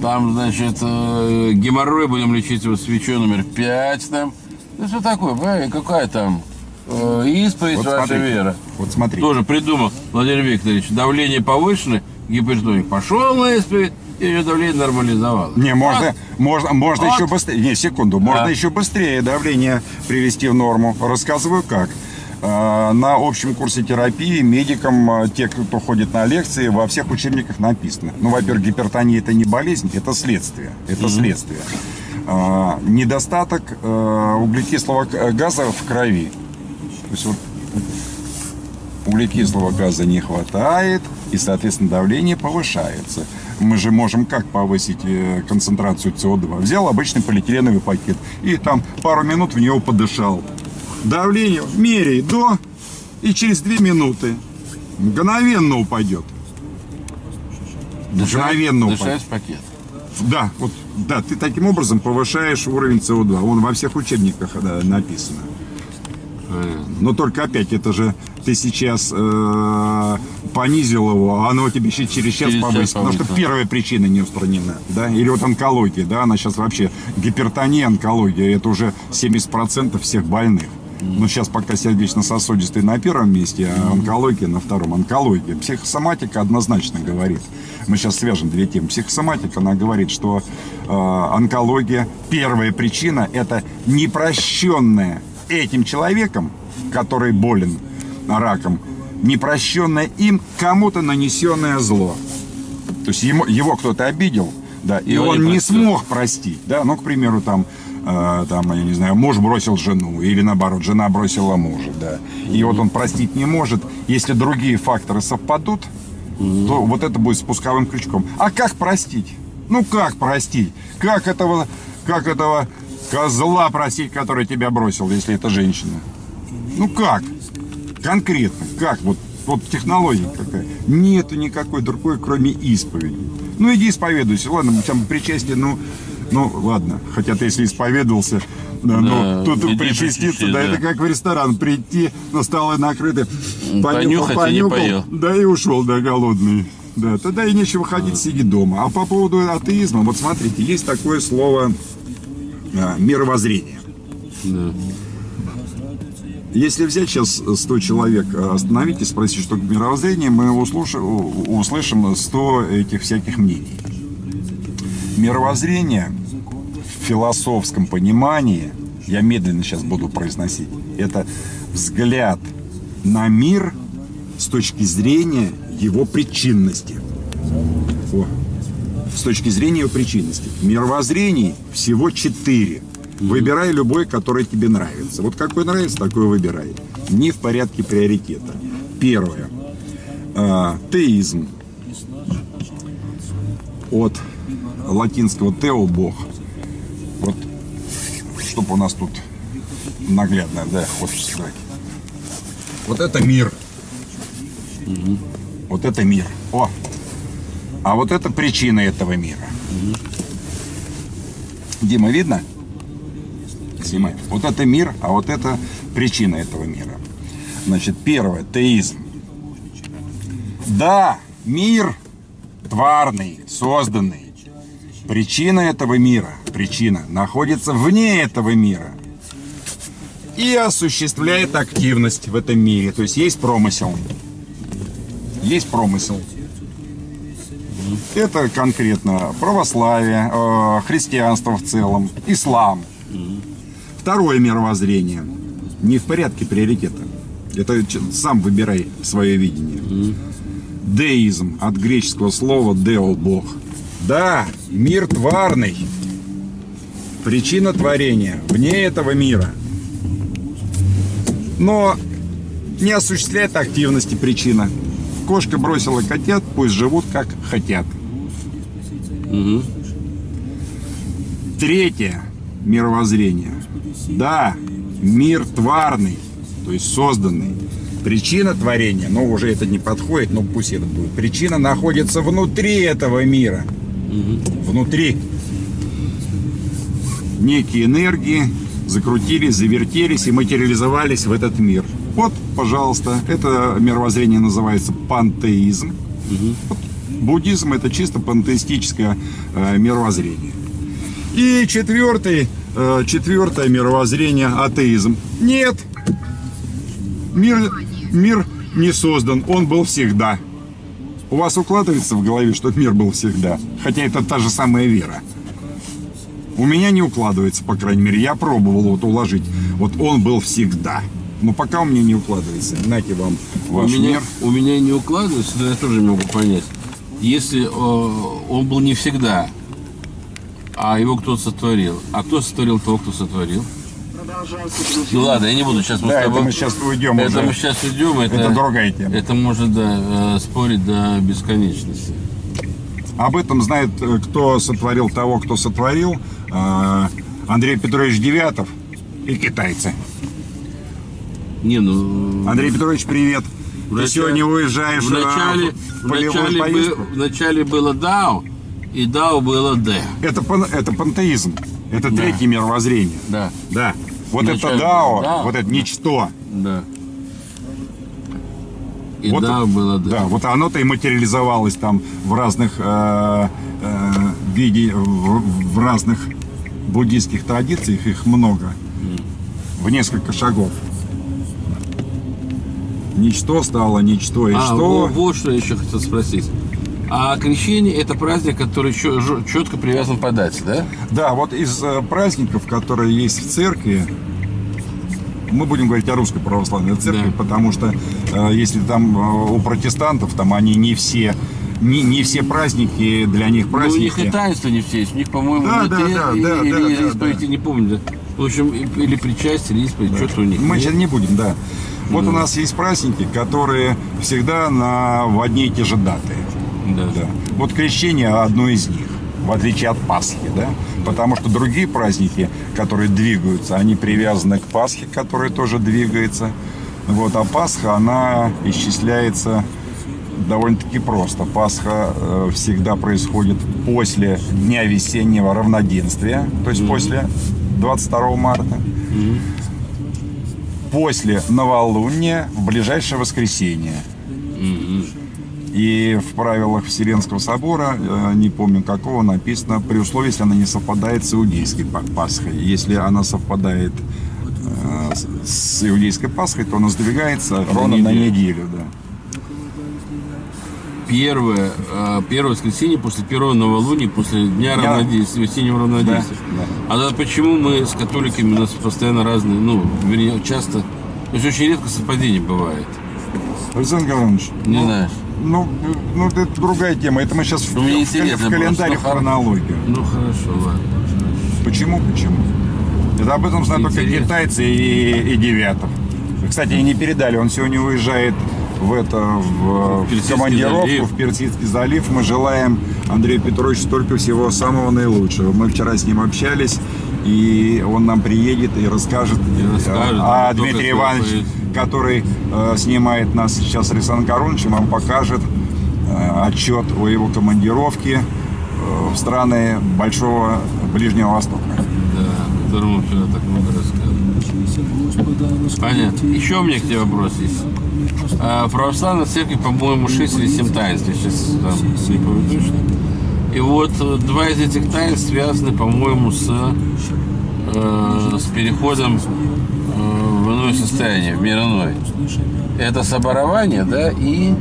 S2: Там, значит, э, геморрой будем лечить его свечой номер 5 там. Ну, что такое, понимаете, какая там э, исповедь
S1: вот
S2: ваша
S1: смотрите,
S2: вера.
S1: вот смотрите.
S2: Тоже придумал Владимир Викторович. Давление повышено, гипертоник пошел на исповедь, и ее давление нормализовалось.
S1: Не, можно,
S2: Вот.
S1: можно, можно
S2: Вот.
S1: еще быстрее. Не, секунду, можно
S2: Да.
S1: еще быстрее давление привести в норму. Рассказываю как. Э, На общем курсе терапии медикам, э, те, кто ходит на лекции, во всех учебниках написано. Ну, во-первых, гипертония это не болезнь, это следствие. Это следствие. Э, Недостаток э, углекислого газа в крови. То есть вот углекислого газа не хватает, и, соответственно, давление повышается. Мы же можем как повысить э, концентрацию СО2? Взял обычный полиэтиленовый пакет и там пару минут в него подышал. Давление меряй до, и через две минуты мгновенно упадет. Мгновенно
S2: Дышать
S1: упадет.
S2: в пакет.
S1: Да, вот, да, ты таким образом повышаешь уровень СО2. Он во всех учебниках да, написано. Но только опять, это же ты сейчас э, понизил его, а оно тебе еще через час
S2: Через час
S1: повысит. Потому что первая причина не устранена. Да? Или вот онкология, да, она сейчас вообще гипертония, онкология, это уже 70% всех больных. Ну, сейчас пока сердечно-сосудистый на первом месте, а онкология на втором. Онкология. Психосоматика однозначно говорит. Мы сейчас свяжем две темы. Психосоматика, она говорит, что э, онкология, первая причина, это непрощенная этим человеком, который болен раком, непрощенное им кому-то нанесенное зло. То есть ему, его кто-то обидел, да, и
S2: Его
S1: он
S2: не
S1: не смог простить, да, ну, к примеру, там, э, там, я не знаю, муж бросил жену, или наоборот, жена бросила мужа, да, и вот он простить не может, если другие факторы совпадут, то вот это будет спусковым крючком. А как простить? Ну, как простить? Как этого, как этого козла простить, который тебя бросил, если это женщина? Ну, как? Конкретно, как? Вот, вот технология какая? Нету никакой другой, кроме исповеди. Ну, иди исповедуйся. Ладно, там причастие, ну, ну, ладно. Хотя ты, если исповедовался, да, ну, тут причаститься, да,
S2: да.
S1: это как в ресторан. Прийти, на столы накрыты,
S2: Понюхать и не поел.
S1: да и ушел, да, голодный. Да, тогда и нечего ходить, сиди дома. А по поводу атеизма, вот смотрите, есть такое слово а, мировоззрение.
S2: Да.
S1: Если взять сейчас 100 человек, остановить и спросить, что такое мировоззрение, мы услышим, услышим 100 этих всяких мнений. Мировоззрение философском понимании, я медленно сейчас буду произносить, это взгляд на мир с точки зрения его причинности. О, с точки зрения его причинности. Мировоззрений всего четыре. Выбирай любой, который тебе нравится. Вот какой нравится, такой выбирай. Не в порядке приоритета. Первое. Э, теизм. От латинского тео – бог. Вот, чтобы у нас тут наглядно, да, вот, давайте. Вот это мир. Вот это мир. О, а вот это причина этого мира. Дима, видно? Снимай. Вот это мир, а вот это причина этого мира. Значит, первое, теизм. Да, мир тварный, созданный. Причина этого мира, причина, находится вне этого мира. И осуществляет активность в этом мире. То есть есть промысел. Есть промысел. Это конкретно православие, э, христианство в целом, ислам. Второе мировоззрение. Не в порядке приоритета. Это сам выбирай свое видение. Деизм от греческого слова део – бог. Да, мир тварный. Причина творения вне этого мира. Но не осуществляет активности причина. Кошка бросила котят, пусть живут как хотят. Третье мировоззрение. Да, мир тварный, то есть созданный. Причина творения, но уже это не подходит, но пусть это будет. Причина находится внутри этого мира. Внутри. Некие энергии закрутились, завертелись и материализовались в этот мир. Вот, пожалуйста, это мировоззрение называется пантеизм. Вот Буддизм это чисто пантеистическое э, мировоззрение. И четвертый, э, четвертое мировоззрение атеизм. Нет, мир, мир не создан, он был всегда. У вас укладывается в голове, что мир был всегда, хотя это та же самая вера. У меня не укладывается, по крайней мере. Я пробовал вот уложить. Вот он был всегда. Но пока у меня не укладывается. Знаете вам
S2: У
S1: ваш
S2: меня,
S1: мир.
S2: у меня не укладывается, но я тоже не могу понять. Если э, он был не всегда, а его кто-то сотворил, а кто сотворил того, кто сотворил? Ну ладно, я не буду сейчас
S1: Да, это мы сейчас уйдем
S2: это
S1: уже.
S2: мы сейчас уйдем, это,
S1: Это другая тема.
S2: Это может да, э, спорить до бесконечности.
S1: Об этом знает, э, кто сотворил того, кто сотворил. э, Андрей Петрович Девятов и китайцы.
S2: Не, ну...
S1: Андрей Петрович, привет. Ты сегодня уезжаешь
S2: в начале,
S1: э,
S2: в
S1: в полевую
S2: начале,
S1: поездку?
S2: бы- в начале было Дао, и Дао было Д.
S1: Это, пан- это пантеизм. Это третье мировоззрение.
S2: Да,
S1: Да. Вот это Дао,
S2: Дао.
S1: вот это ничто.
S2: да. И
S1: Вот это-
S2: было Д.
S1: Да, вот оно-то и материализовалось там в разных э, э, виде, в, в разных буддийских традициях, их много. В несколько шагов. Ничто стало ничто и
S2: А,
S1: что.
S2: во- вот что я еще хотел спросить. А крещение это праздник, который четко привязан по дате, да?
S1: Да, вот из э, праздников, которые есть в церкви, мы будем говорить о русской православной церкви,
S2: Да.
S1: потому что э, если там э, у протестантов, там они не все, не, не все праздники для них
S2: Ну, у них
S1: праздники.
S2: и таинства не все есть. У них, по-моему,
S1: Да, да, да, да,
S2: или
S1: да, да,
S2: исповедь,
S1: да.
S2: не помню. да. В общем, или причастие, или исповедь, что-то у них.
S1: Мы
S2: нет?
S1: сейчас не будем, да. Вот у нас есть праздники, которые всегда на, в одни и те же даты.
S2: Да.
S1: Да. Вот крещение одно из них, в отличие от Пасхи, да? Потому что другие праздники, которые двигаются, они привязаны к Пасхе, которая тоже двигается. Вот, а Пасха, она исчисляется довольно-таки просто. Пасха э, всегда происходит после Дня весеннего равноденствия, то есть после 22 марта. После новолуния в ближайшее воскресенье. И в правилах Вселенского собора, э, не помню какого, написано, при условии, если она не совпадает с иудейской Па- Пасхой. Если она совпадает э, с- иудейской Пасхой, то он сдвигается ровно на
S2: неделю.
S1: да.
S2: Первое, э, первое воскресенье после первого новолуния, после дня
S1: Дня-
S2: равнодействия, весеннего равнодействия.
S1: Да,
S2: А тогда почему мы с католиками, у нас постоянно разные, ну, вернее, часто, то есть очень редко совпадение бывает.
S1: Александр Гаврилович,
S2: Не знаешь?
S1: Ну, ну, это другая тема. Это мы сейчас в,
S2: Ну,
S1: в- в календарь,
S2: просто,
S1: в
S2: ну,
S1: хронологию.
S2: Ну хорошо, ладно.
S1: Почему? Почему? Это об этом знают только китайцы и, и Девятов. Кстати, и не передали. Он сегодня уезжает в это в, в командировку
S2: залив.
S1: в Персидский залив. Мы желаем Андрею Петровичу только всего самого наилучшего. Мы вчера с ним общались, и он нам приедет и расскажет.
S2: И расскажет,
S1: а
S2: кто
S1: Дмитрий Иванович,
S2: поедет.
S1: Который э, снимает нас сейчас с Александром Коруновичем, вам покажет э, отчет о его командировке э, в страны Большого Ближнего Востока.
S2: Да, которому вчера так много рассказывали. Понятно. Еще у меня к тебе вопрос есть. А, в православной церкви, по-моему, 6 или 7 таинств. Я сейчас там не помню точно. И вот э, два из этих таинств связаны, по-моему, с, э, с переходом э, в состояние, в мир иной. Это соборование, да, и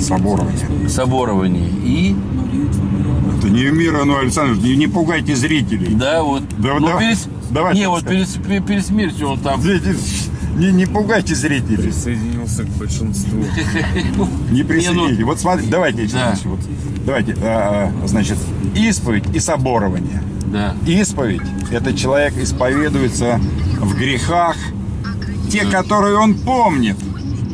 S1: Соборование.
S2: соборование. И,
S1: Это не мира, но, Александр, не, не пугайте зрителей.
S2: да, вот.
S1: Да,
S2: ну,
S1: да,
S2: перед,
S1: давайте
S2: не, вот перед, перед- смертью он там
S1: Не, не пугайте зрителей.
S5: Присоединился к большинству.
S1: Не
S2: Не,
S1: присоедините. Вот смотрите, давайте,
S2: ну,
S1: давайте, а, а, значит, исповедь и соборование.
S2: Да.
S1: Исповедь – это человек исповедуется в грехах, те, которые он помнит.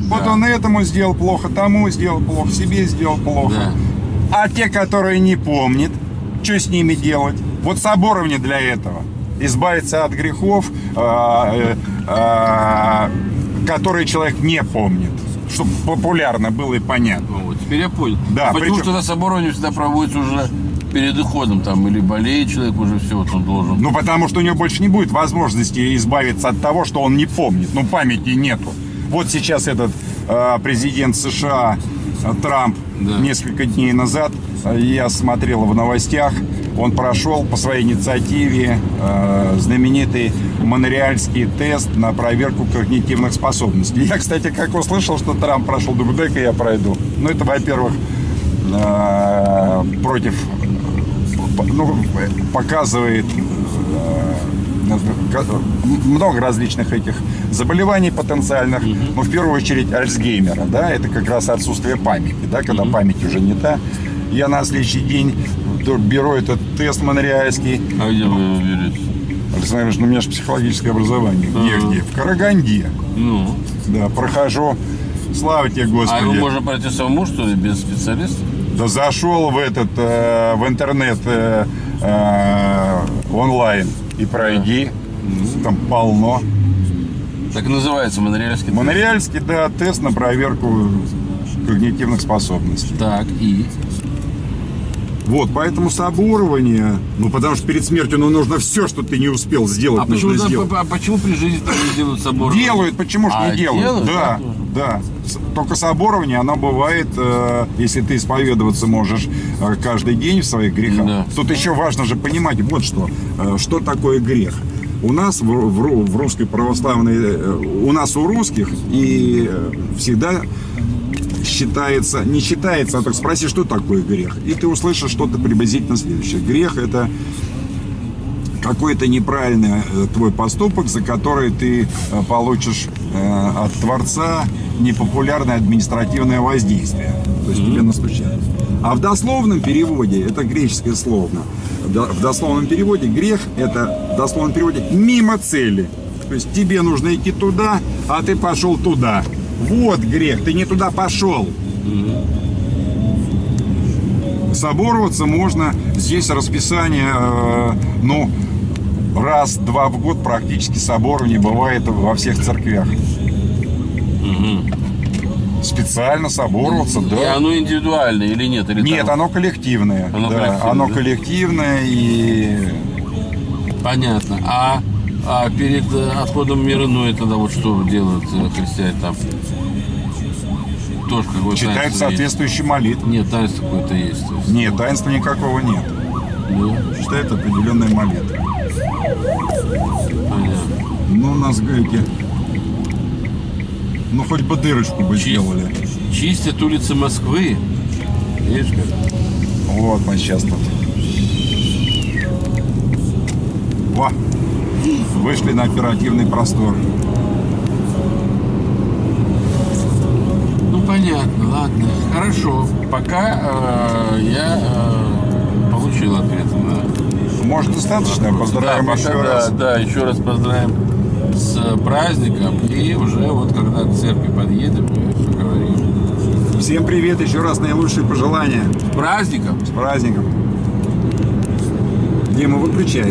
S1: Вот
S2: Да.
S1: он этому сделал плохо, тому сделал плохо, себе сделал плохо. А те, которые не помнит, что с ними делать? Вот соборование для этого. Избавиться от грехов, а, э, а, которые человек не помнит. Чтобы популярно было и понятно.
S2: Ну, вот, теперь я понял.
S1: Да,
S2: А почему
S1: причем-
S2: тогда соборование всегда проводится уже перед уходом там, или болеет человек уже все, вот он должен.
S1: Ну, потому что у него больше не будет возможности избавиться от того, что он не помнит. Ну, памяти нету. Вот сейчас этот э, президент США э, Трамп
S2: Да.
S1: несколько дней назад, э, я смотрел в новостях, он прошел по своей инициативе э, знаменитый монреальский тест на проверку когнитивных способностей. Я, кстати, как услышал, что Трамп прошел, думаю, дай-ка я пройду. Ну, это, во-первых, э, против ну, показывает э, много различных этих заболеваний потенциальных, но в первую очередь Альцгеймера, да, это как раз отсутствие памяти, да, когда память уже не та. Я на следующий день беру этот тест монреальский,
S2: А где вы его берете?
S1: Александр Ильич, ну у меня же психологическое образование. Где,
S2: Ага.
S1: где? В Караганде.
S2: Ну.
S1: Да, прохожу. Слава тебе,
S2: А его
S1: Господи.
S2: можно пройти самому, что ли, без специалиста?
S1: Да зашел в этот, э, в интернет э, э, онлайн и пройди. Там полно.
S2: Так и называется монреальский тест.
S1: Монреальский, да, тест на проверку когнитивных способностей.
S2: Так, и?
S1: Вот, поэтому соборование, ну, потому что перед смертью, ну, нужно все, что ты не успел сделать,
S2: А почему,
S1: нужно
S2: да,
S1: сделать.
S2: а почему при жизни так не делают собор?
S1: Делают, почему же
S2: А,
S1: не делают?
S2: делают,
S1: да,
S2: да,
S1: Только соборование, оно бывает, э, если ты исповедоваться можешь э, каждый день в своих грехах.
S2: Да.
S1: Тут еще важно же понимать вот что. Э, что такое грех? У нас в, в в русской православной, э, у нас у русских и всегда считается, не считается, а так спроси, что такое грех. И ты услышишь что-то приблизительно следующее. Грех это какой-то неправильный э, твой поступок, за который ты э, получишь э, от Творца непопулярное административное воздействие. То есть тебе настучат. А в дословном переводе, это греческое словно, в дословном переводе грех это в дословном переводе мимо цели. То есть тебе нужно идти туда, а ты пошел туда. Вот грех, ты не туда пошел. Собороваться можно. Здесь расписание, э, ну, раз-два в год практически соборование бывает во всех церквях. Специально собороваться,
S2: И
S1: да.
S2: оно индивидуальное или нет? Или
S1: Нет,
S2: там-
S1: оно коллективное.
S2: Оно
S1: да,
S2: коллективное,
S1: оно
S2: да?
S1: коллективное и
S2: Понятно. А, а перед э, отходом в мир иной тогда вот что делают э, христиане там? Тоже какое-то
S1: читают соответствующие молитвы.
S2: Нет, таинство какое-то есть.
S1: Нет, таинства никакого нет.
S2: Да,
S1: Читают определенные молитвы.
S2: Понятно.
S1: Ну, нас гайки. Ну, хоть бы дырочку бы
S2: Чи-
S1: сделали.
S2: Чистят улицы Москвы. Видишь как?
S1: Вот мы сейчас тут. Во! Вышли на оперативный простор.
S2: Ну понятно, ладно. Хорошо. Пока э, я э, получил ответ на
S1: Может, достаточно? Поздравим
S2: да,
S1: еще
S2: пока,
S1: раз.
S2: Да, да, еще раз поздравим с праздником. И уже вот когда к церкви подъедем, мы все говорим.
S1: Всем привет, еще раз наилучшие пожелания.
S2: С праздником!
S1: С праздником. Дима, выключай.